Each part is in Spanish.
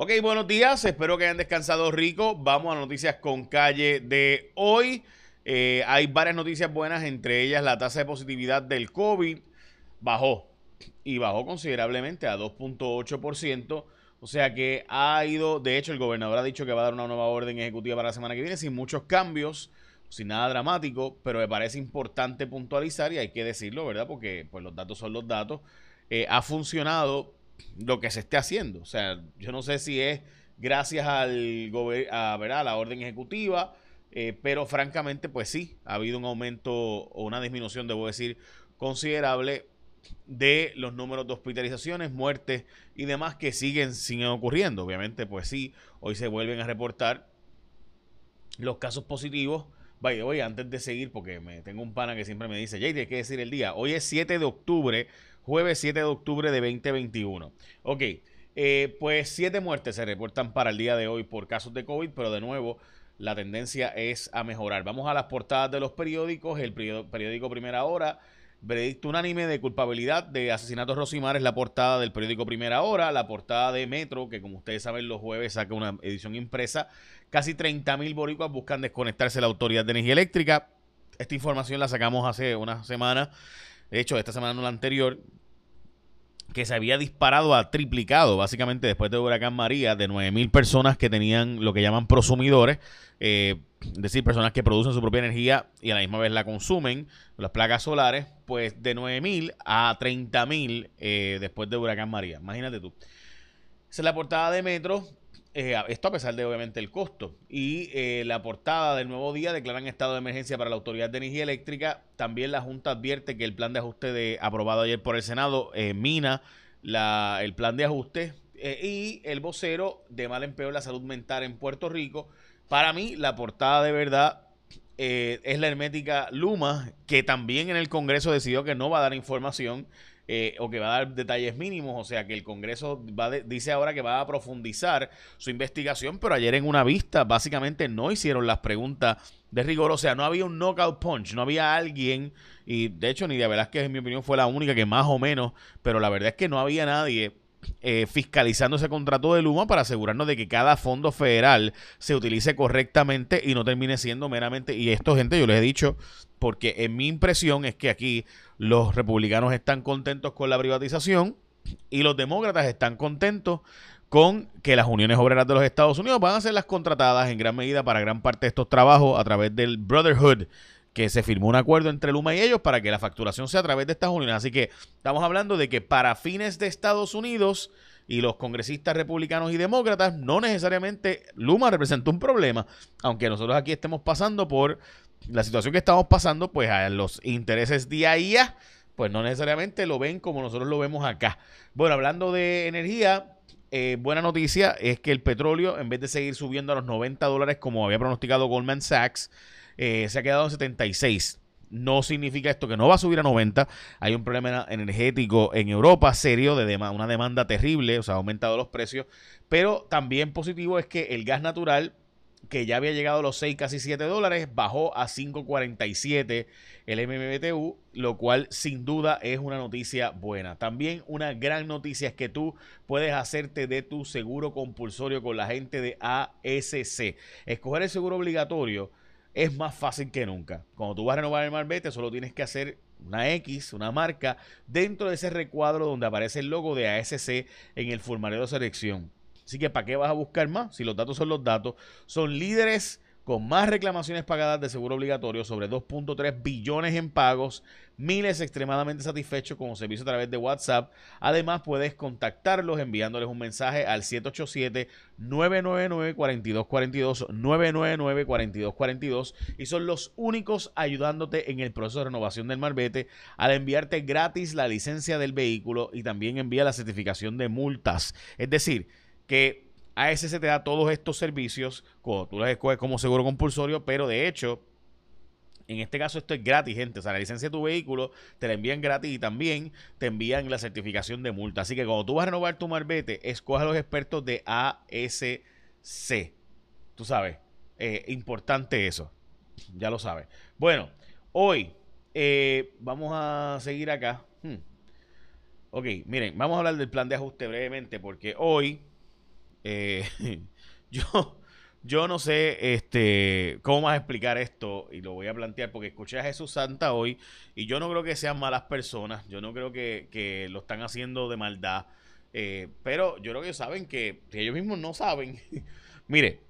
Ok, buenos días, espero que hayan descansado rico. Vamos a noticias con calle de hoy. Eh, hay varias noticias buenas, entre ellas la tasa de positividad del COVID bajó y bajó considerablemente a 2.8%. O sea que ha ido, de hecho el gobernador ha dicho que va a dar una nueva orden ejecutiva para la semana que viene sin muchos cambios, sin nada dramático, pero me parece importante puntualizar y hay que decirlo, ¿verdad? Porque pues los datos son los datos. Eh, ha funcionado lo que se esté haciendo. O sea, yo no sé si es gracias al a, la orden ejecutiva, eh, pero francamente, pues sí, ha habido un aumento o una disminución, debo decir, considerable de los números de hospitalizaciones, muertes y demás que siguen, siguen ocurriendo. Obviamente, pues sí, hoy se vuelven a reportar los casos positivos. Vaya, voy antes de seguir, porque me tengo un pana que siempre me dice, Jay, hay que decir el día. Hoy es 7 de octubre jueves 7 de octubre de 2021. Ok, eh, pues siete muertes se reportan para el día de hoy por casos de COVID, pero de nuevo la tendencia es a mejorar. Vamos a las portadas de los periódicos. El periódico Primera Hora, veredicto unánime de culpabilidad de asesinato Rosimar es la portada del periódico Primera Hora. La portada de Metro, que como ustedes saben los jueves saca una edición impresa. Casi 30 mil boricuas buscan desconectarse de la Autoridad de Energía Eléctrica. Esta información la sacamos hace una semana. De hecho, esta semana no la anterior, que se había disparado a triplicado, básicamente después de Huracán María, de 9.000 personas que tenían lo que llaman prosumidores, eh, es decir, personas que producen su propia energía y a la misma vez la consumen, las placas solares, pues de 9.000 a 30.000 eh, después de Huracán María. Imagínate tú. Esa es la portada de Metro. Eh, esto a pesar de obviamente el costo. Y eh, la portada del nuevo día declaran estado de emergencia para la Autoridad de Energía Eléctrica. También la Junta advierte que el plan de ajuste de, aprobado ayer por el Senado eh, mina la, el plan de ajuste. y el vocero de mal empleo de la salud mental en Puerto Rico. Para mí, la portada de verdad es la hermética Luma, que también en el Congreso decidió que no va a dar información eh, o que va a dar detalles mínimos, o sea que el Congreso va dice ahora que va a profundizar su investigación, pero ayer en una vista básicamente no hicieron las preguntas de rigor, o sea, no había un knockout punch, no había alguien, y de hecho Nidia Velázquez en mi opinión fue la única que más o menos, pero la verdad es que no había nadie eh, fiscalizando ese contrato de Luma para asegurarnos de que cada fondo federal se utilice correctamente y no termine siendo meramente, y esto gente yo les he dicho, porque en mi impresión es que aquí los republicanos están contentos con la privatización y los demócratas están contentos con que las uniones obreras de los Estados Unidos van a ser las contratadas en gran medida para gran parte de estos trabajos a través del Brotherhood, que se firmó un acuerdo entre Luma y ellos para que la facturación sea a través de estas uniones. Así que estamos hablando de que para fines de Estados Unidos y los congresistas republicanos y demócratas, no necesariamente Luma representa un problema, aunque nosotros aquí estemos pasando por la situación que estamos pasando, pues a los intereses día a día, pues no necesariamente lo ven como nosotros lo vemos acá. Bueno, hablando de energía, eh, buena noticia es que el petróleo, en vez de seguir subiendo a los 90 dólares como había pronosticado Goldman Sachs, eh, se ha quedado en 76. No significa esto que no va a subir a 90. Hay un problema energético en Europa serio, de una demanda terrible, o sea, ha aumentado los precios. Pero también positivo es que el gas natural que ya había llegado a los 6, casi 7 dólares, bajó a 5.47 el MMBTU, lo cual sin duda es una noticia buena. También una gran noticia es que tú puedes hacerte de tu seguro compulsorio con la gente de ASC. Escoger el seguro obligatorio es más fácil que nunca. Cuando tú vas a renovar el Marbete, solo tienes que hacer una X, una marca, dentro de ese recuadro donde aparece el logo de ASC en el formulario de selección. Así que ¿para qué vas a buscar más? Si los datos son los datos. Son líderes con más reclamaciones pagadas de seguro obligatorio, sobre 2.3 billones en pagos, miles extremadamente satisfechos con un servicio a través de WhatsApp. Además, puedes contactarlos enviándoles un mensaje al 787-999-4242, 999-4242 y son los únicos ayudándote en el proceso de renovación del marbete al enviarte gratis la licencia del vehículo y también envía la certificación de multas. Es decir, que ASC te da todos estos servicios cuando tú los escoges como seguro compulsorio, pero de hecho, en este caso esto es gratis, gente. O sea, la licencia de tu vehículo te la envían gratis y también te envían la certificación de multa. Así que cuando tú vas a renovar tu marbete, escoge a los expertos de ASC. Tú sabes, eh, importante eso. Ya lo sabes. Bueno, hoy eh, vamos a seguir acá. Hmm. Ok, miren, vamos a hablar del plan de ajuste brevemente porque hoy eh, yo, yo no sé este, cómo más explicar esto y lo voy a plantear porque escuché a Jesús Santa hoy y yo no creo que sean malas personas, yo no creo que, lo están haciendo de maldad, eh, pero yo creo que saben que, ellos mismos no saben. Mire,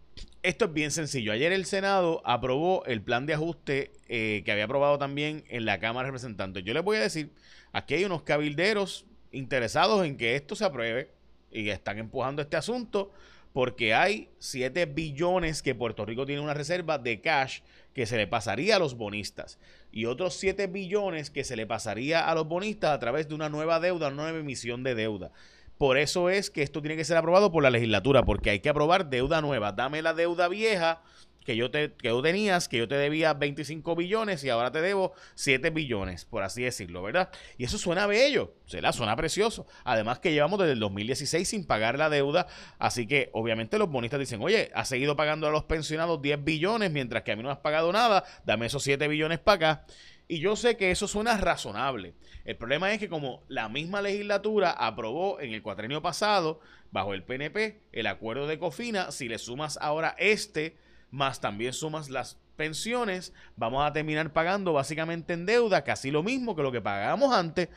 esto es bien sencillo. Ayer el Senado aprobó el plan de ajuste eh, que había aprobado también en la Cámara de Representantes. Yo les voy a decir, aquí hay unos cabilderos interesados en que esto se apruebe y están empujando este asunto porque hay 7 billones que Puerto Rico tiene una reserva de cash que se le pasaría a los bonistas y otros 7 billones que se le pasaría a los bonistas a través de una nueva deuda, una nueva emisión de deuda. Por eso es que esto tiene que ser aprobado por la legislatura, porque hay que aprobar deuda nueva. Dame la deuda vieja que yo te que tú tenías, que yo te debía 25 billones y ahora te debo 7 billones, por así decirlo, ¿verdad? Y eso suena bello, la suena precioso. Además que llevamos desde el 2016 sin pagar la deuda, así que obviamente los bonistas dicen, oye, has seguido pagando a los pensionados 10 billones mientras que a mí no has pagado nada, dame esos 7 billones para acá. Y yo sé que eso suena razonable. El problema es que como la misma legislatura aprobó en el cuatrenio pasado, bajo el PNP, el acuerdo de Cofina, si le sumas ahora este, más también sumas las pensiones, vamos a terminar pagando básicamente en deuda casi lo mismo que lo que pagábamos antes.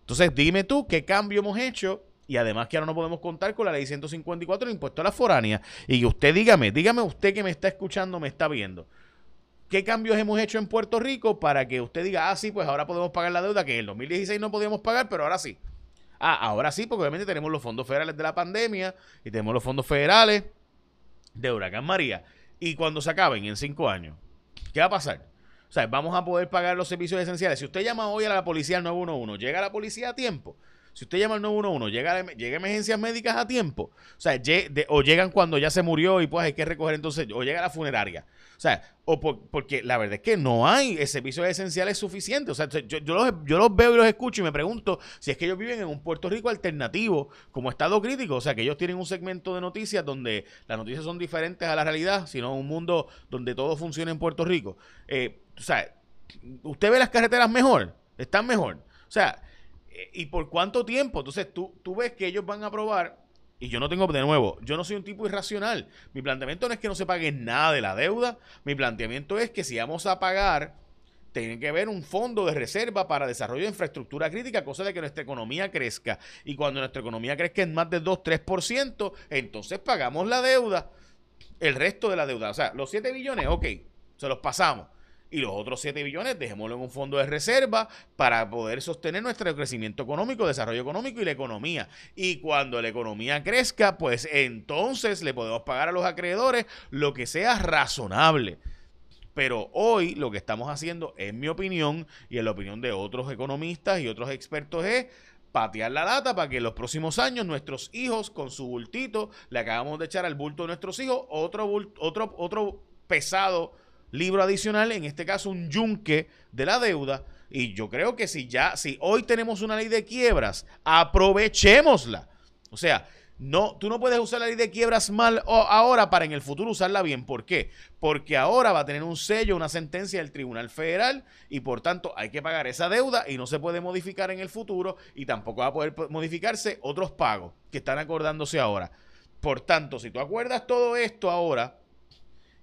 Entonces, dime tú qué cambio hemos hecho y además que ahora no podemos contar con la ley 154 del impuesto a la foránea. Y usted dígame, dígame usted que me está escuchando, me está viendo. ¿Qué cambios hemos hecho en Puerto Rico para que usted diga, ah, sí, pues ahora podemos pagar la deuda que en el 2016 no podíamos pagar, pero ahora sí? Ah, ahora sí, porque obviamente tenemos los fondos federales de la pandemia y tenemos los fondos federales de Huracán María. Y cuando se acaben en cinco años, ¿qué va a pasar? O sea, vamos a poder pagar los servicios esenciales. Si usted llama hoy a la policía al 911, llega la policía a tiempo. Si usted llama al 911, llega, llega emergencias médicas a tiempo. O sea, o llegan cuando ya se murió y pues hay que recoger entonces, o llega a la funeraria. O sea, porque la verdad es que no hay servicios esenciales suficientes. O sea, yo, los, veo y los escucho y me pregunto si es que ellos viven en un Puerto Rico alternativo como estado crítico. O sea, que ellos tienen un segmento de noticias donde las noticias son diferentes a la realidad, sino un mundo donde todo funciona en Puerto Rico. Eh, o sea, usted ve las carreteras mejor, están mejor. O sea, ¿Y por cuánto tiempo? Entonces tú, tú ves que ellos van a aprobar y yo no tengo, de nuevo, yo no soy un tipo irracional. Mi planteamiento no es que no se pague nada de la deuda. Mi planteamiento es que si vamos a pagar, tiene que haber un fondo de reserva para desarrollo de infraestructura crítica, cosa de que nuestra economía crezca. Y cuando nuestra economía crezca en más del 2-3%, entonces pagamos la deuda, el resto de la deuda. O sea, los 7 billones, ok, se los pasamos y los otros 7 billones dejémoslo en un fondo de reserva para poder sostener nuestro crecimiento económico, desarrollo económico y la economía. Y cuando la economía crezca, pues entonces le podemos pagar a los acreedores lo que sea razonable. Pero hoy lo que estamos haciendo, en mi opinión y en la opinión de otros economistas y otros expertos, es patear la lata para que en los próximos años nuestros hijos con su bultito le acabamos de echar al bulto de nuestros hijos otro, otro, otro pesado libro adicional, en este caso un yunque de la deuda. Y yo creo que si ya, si hoy tenemos una ley de quiebras, aprovechémosla. O sea, no, tú no puedes usar la ley de quiebras mal ahora para en el futuro usarla bien. ¿Por qué? Porque ahora va a tener un sello, una sentencia del Tribunal Federal y por tanto hay que pagar esa deuda y no se puede modificar en el futuro y tampoco va a poder modificarse otros pagos que están acordándose ahora. Por tanto, si tú acuerdas todo esto ahora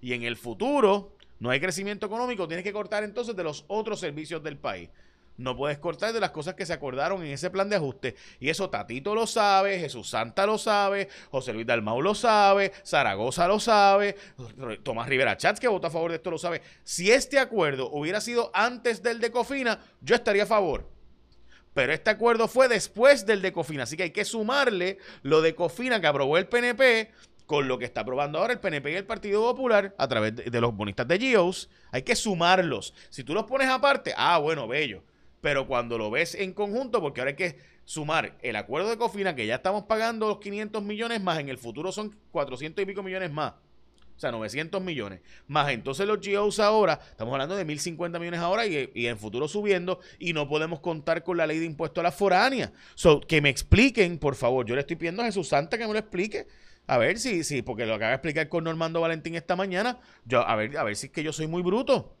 y en el futuro no hay crecimiento económico, tienes que cortar entonces de los otros servicios del país. No puedes cortar de las cosas que se acordaron en ese plan de ajuste. Y eso Tatito lo sabe, Jesús Santa lo sabe, José Luis Dalmau lo sabe, Zaragoza lo sabe, Tomás Rivera Chats, que vota a favor de esto, lo sabe. Si este acuerdo hubiera sido antes del de Cofina, yo estaría a favor. Pero este acuerdo fue después del de Cofina. Así que hay que sumarle lo de Cofina que aprobó el PNP con lo que está aprobando ahora el PNP y el Partido Popular a través de, los bonistas de GEOS, hay que sumarlos. Si tú los pones aparte, ah, bueno, bello. Pero cuando lo ves en conjunto, porque ahora hay que sumar el acuerdo de Cofina, que ya estamos pagando los 500 millones más, en el futuro son 400 y pico millones más. O sea, 900 millones. Más entonces los GEOs ahora, estamos hablando de 1050 millones ahora y, y, en futuro subiendo y no podemos contar con la ley de impuesto a la foránea. So, que me expliquen, por favor. Yo le estoy pidiendo a Jesús Santa que me lo explique. A ver si, si, porque lo acaba de explicar con Normando Valentín esta mañana, yo, a ver, a ver si es que yo soy muy bruto.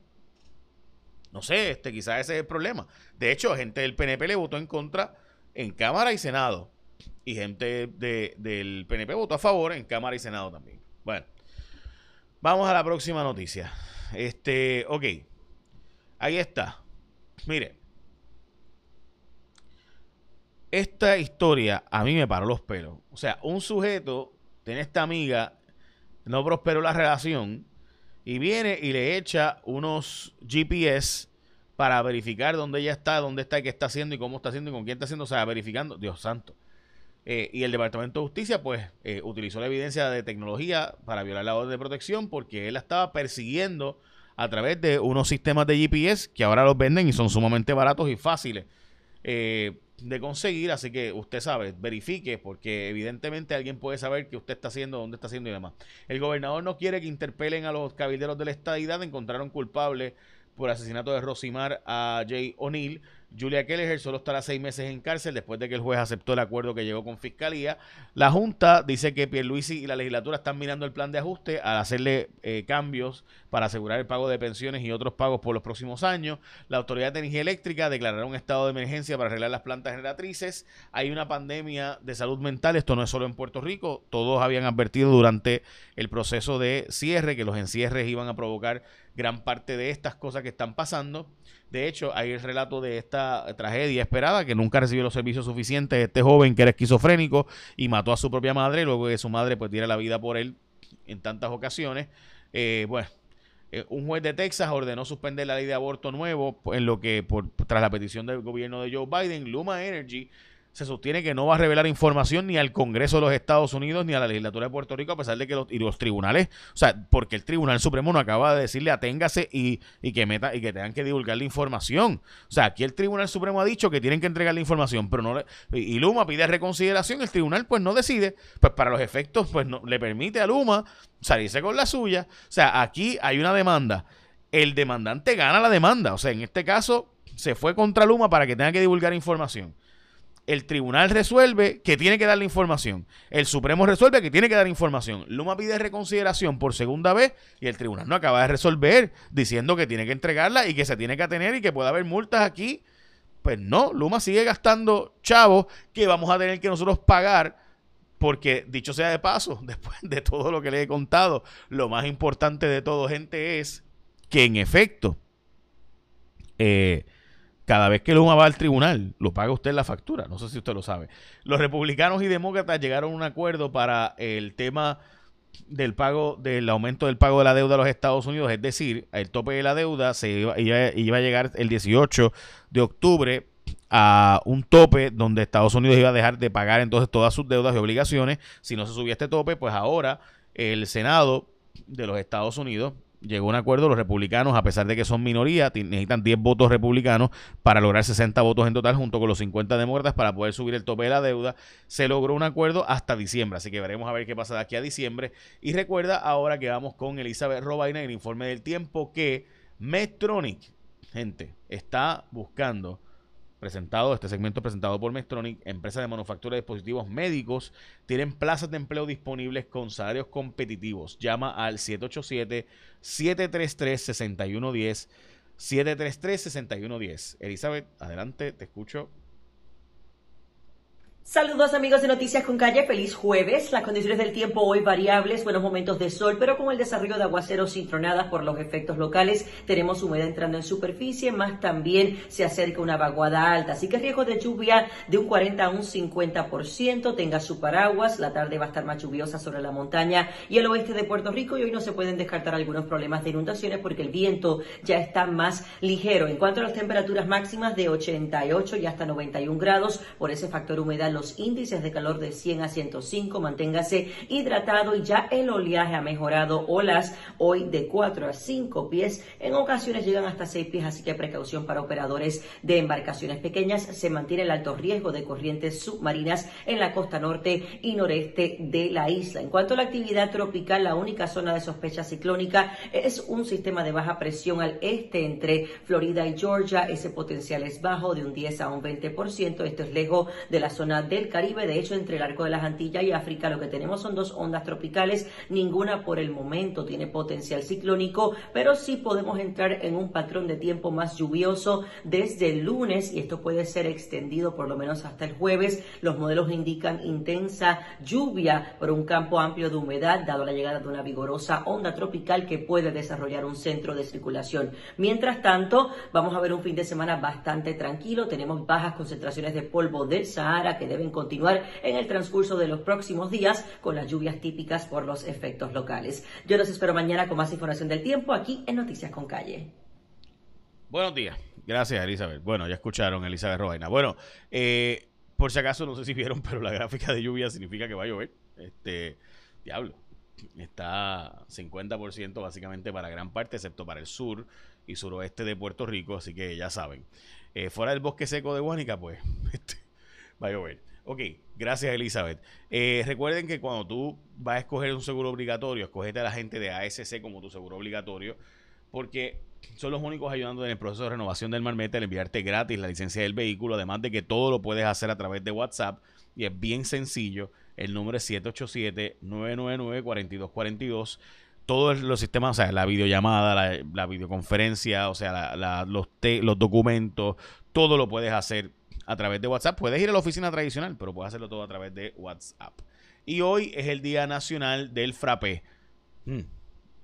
No sé, este, quizás ese es el problema. De hecho, gente del PNP le votó en contra en Cámara y Senado. y gente del PNP votó a favor en Cámara y Senado también. Bueno, vamos a la próxima noticia. Este, ok, ahí está. Mire, esta historia a mí me paró los pelos. O sea, un sujeto tiene esta amiga, no prosperó la relación y viene y le echa unos GPS para verificar dónde ella está, dónde está qué está haciendo y cómo está haciendo y con quién está haciendo, o sea, verificando, Dios santo. Eh, y el Departamento de Justicia, pues, eh, utilizó la evidencia de tecnología para violar la orden de protección porque él la estaba persiguiendo a través de unos sistemas de GPS que ahora los venden y son sumamente baratos y fáciles. Eh, de conseguir, así que usted sabe, verifique, porque evidentemente alguien puede saber qué usted está haciendo, dónde está haciendo y demás. El gobernador no quiere que interpelen a los cabilderos de la estadidad, encontraron culpable por asesinato de Rosimar a Jay O'Neill Julia Kelleher solo estará seis meses en cárcel después de que el juez aceptó el acuerdo que llegó con Fiscalía. La Junta dice que Pierluisi y la legislatura están mirando el plan de ajuste al hacerle eh, cambios para asegurar el pago de pensiones y otros pagos por los próximos años. La Autoridad de Energía Eléctrica declarará un estado de emergencia para arreglar las plantas generatrices. Hay una pandemia de salud mental, esto no es solo en Puerto Rico, todos habían advertido durante el proceso de cierre que los encierres iban a provocar gran parte de estas cosas que están pasando. De hecho, hay el relato de esta tragedia esperada, que nunca recibió los servicios suficientes. Este joven que era esquizofrénico y mató a su propia madre, luego que su madre pues diera la vida por él en tantas ocasiones. Eh, bueno, eh, un juez de Texas ordenó suspender la ley de aborto nuevo en lo que, por, tras la petición del gobierno de Joe Biden, Luma Energy se sostiene que no va a revelar información ni al Congreso de los Estados Unidos ni a la legislatura de Puerto Rico, a pesar de que los, y los tribunales, o sea, porque el Tribunal Supremo no acaba de decirle aténgase y, y que meta y que tengan que divulgar la información. O sea, aquí el Tribunal Supremo ha dicho que tienen que entregar la información, pero no le, y, Luma pide reconsideración, el tribunal pues no decide, pues para los efectos pues no le permite a Luma salirse con la suya. O sea, aquí hay una demanda. El demandante gana la demanda, o sea, en este caso se fue contra Luma para que tenga que divulgar información el tribunal resuelve que tiene que dar la información. El Supremo resuelve que tiene que dar información. Luma pide reconsideración por segunda vez y el tribunal no acaba de resolver diciendo que tiene que entregarla y que se tiene que atener y que puede haber multas aquí. Pues no, Luma sigue gastando chavos que vamos a tener que nosotros pagar porque dicho sea de paso, después de todo lo que le he contado, lo más importante de todo, gente, es que en efecto, eh, cada vez que Luma va al tribunal, lo paga usted la factura. No sé si usted lo sabe. Los republicanos y demócratas llegaron a un acuerdo para el tema del pago, del aumento del pago de la deuda a los Estados Unidos, es decir, el tope de la deuda se iba, iba, a llegar el 18 de octubre a un tope donde Estados Unidos iba a dejar de pagar entonces todas sus deudas y obligaciones. Si no se subía este tope, pues ahora el Senado de los Estados Unidos llegó un acuerdo, los republicanos, a pesar de que son minoría, necesitan 10 votos republicanos para lograr 60 votos en total junto con los 50 demócratas para poder subir el tope de la deuda. Se logró un acuerdo hasta diciembre, así que veremos a ver qué pasa de aquí a diciembre. Y recuerda ahora que vamos con Elizabeth Robaina en el informe del tiempo que Medtronic, gente, está buscando presentado, este segmento presentado por Mestronic, empresa de manufactura de dispositivos médicos, tienen plazas de empleo disponibles con salarios competitivos. Llama al 787-733-6110. 733-6110. Elizabeth, adelante, te escucho. Saludos amigos de Noticias con Calle, feliz jueves. Las condiciones del tiempo hoy variables, buenos momentos de sol, pero con el desarrollo de aguaceros sin tronadas por los efectos locales, tenemos humedad entrando en superficie, más también se acerca una vaguada alta, así que riesgo de lluvia de un 40 a un 50%, tenga su paraguas, la tarde va a estar más lluviosa sobre la montaña y el oeste de Puerto Rico. Y hoy no se pueden descartar algunos problemas de inundaciones porque el viento ya está más ligero. En cuanto a las temperaturas máximas de 88 y hasta 91 grados, por ese factor humedad los índices de calor de 100 a 105. Manténgase hidratado y ya el oleaje ha mejorado. Olas hoy de 4 a 5 pies. En ocasiones llegan hasta 6 pies, así que precaución para operadores de embarcaciones pequeñas. Se mantiene el alto riesgo de corrientes submarinas en la costa norte y noreste de la isla. En cuanto a la actividad tropical, la única zona de sospecha ciclónica es un sistema de baja presión al este entre Florida y Georgia. Ese potencial es bajo de un 10 a un 20%. Esto es lejos de la zona del Caribe. De hecho, entre el arco de las Antillas y África lo que tenemos son dos ondas tropicales. Ninguna por el momento tiene potencial ciclónico, pero sí podemos entrar en un patrón de tiempo más lluvioso desde el lunes y esto puede ser extendido por lo menos hasta el jueves. Los modelos indican intensa lluvia por un campo amplio de humedad, dado la llegada de una vigorosa onda tropical que puede desarrollar un centro de circulación. Mientras tanto, vamos a ver un fin de semana bastante tranquilo. Tenemos bajas concentraciones de polvo del Sahara que deben continuar en el transcurso de los próximos días con las lluvias típicas por los efectos locales. Yo los espero mañana con más información del tiempo aquí en Noticias con Calle. Buenos días. Gracias, Elizabeth. Bueno, ya escucharon, Elizabeth Robaina. Bueno, eh, por si acaso, no sé si vieron, pero la gráfica de lluvia significa que va a llover. Este, diablo. Está 50% básicamente para gran parte, excepto para el sur y suroeste de Puerto Rico, así que ya saben. Eh, fuera del bosque seco de Guánica, pues este, va a llover. Ok, gracias Elizabeth. Eh, recuerden que cuando tú vas a escoger un seguro obligatorio, escogete a la gente de ASC como tu seguro obligatorio, porque son los únicos ayudando en el proceso de renovación del Marmete al enviarte gratis la licencia del vehículo, además de que todo lo puedes hacer a través de WhatsApp y es bien sencillo. El número es 787-999-4242 todos los sistemas, o sea, la videollamada, la, videoconferencia, o sea, los, los documentos, todo lo puedes hacer a través de WhatsApp. Puedes ir a la oficina tradicional, pero puedes hacerlo todo a través de WhatsApp. Y hoy es el Día Nacional del Frappé. Hmm.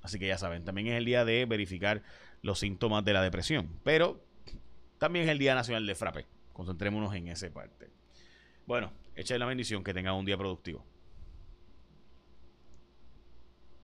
Así que ya saben, también es el día de verificar los síntomas de la depresión. Pero también es el Día Nacional del Frappé. Concentrémonos en esa parte. Bueno, echa la bendición, que tengan un día productivo.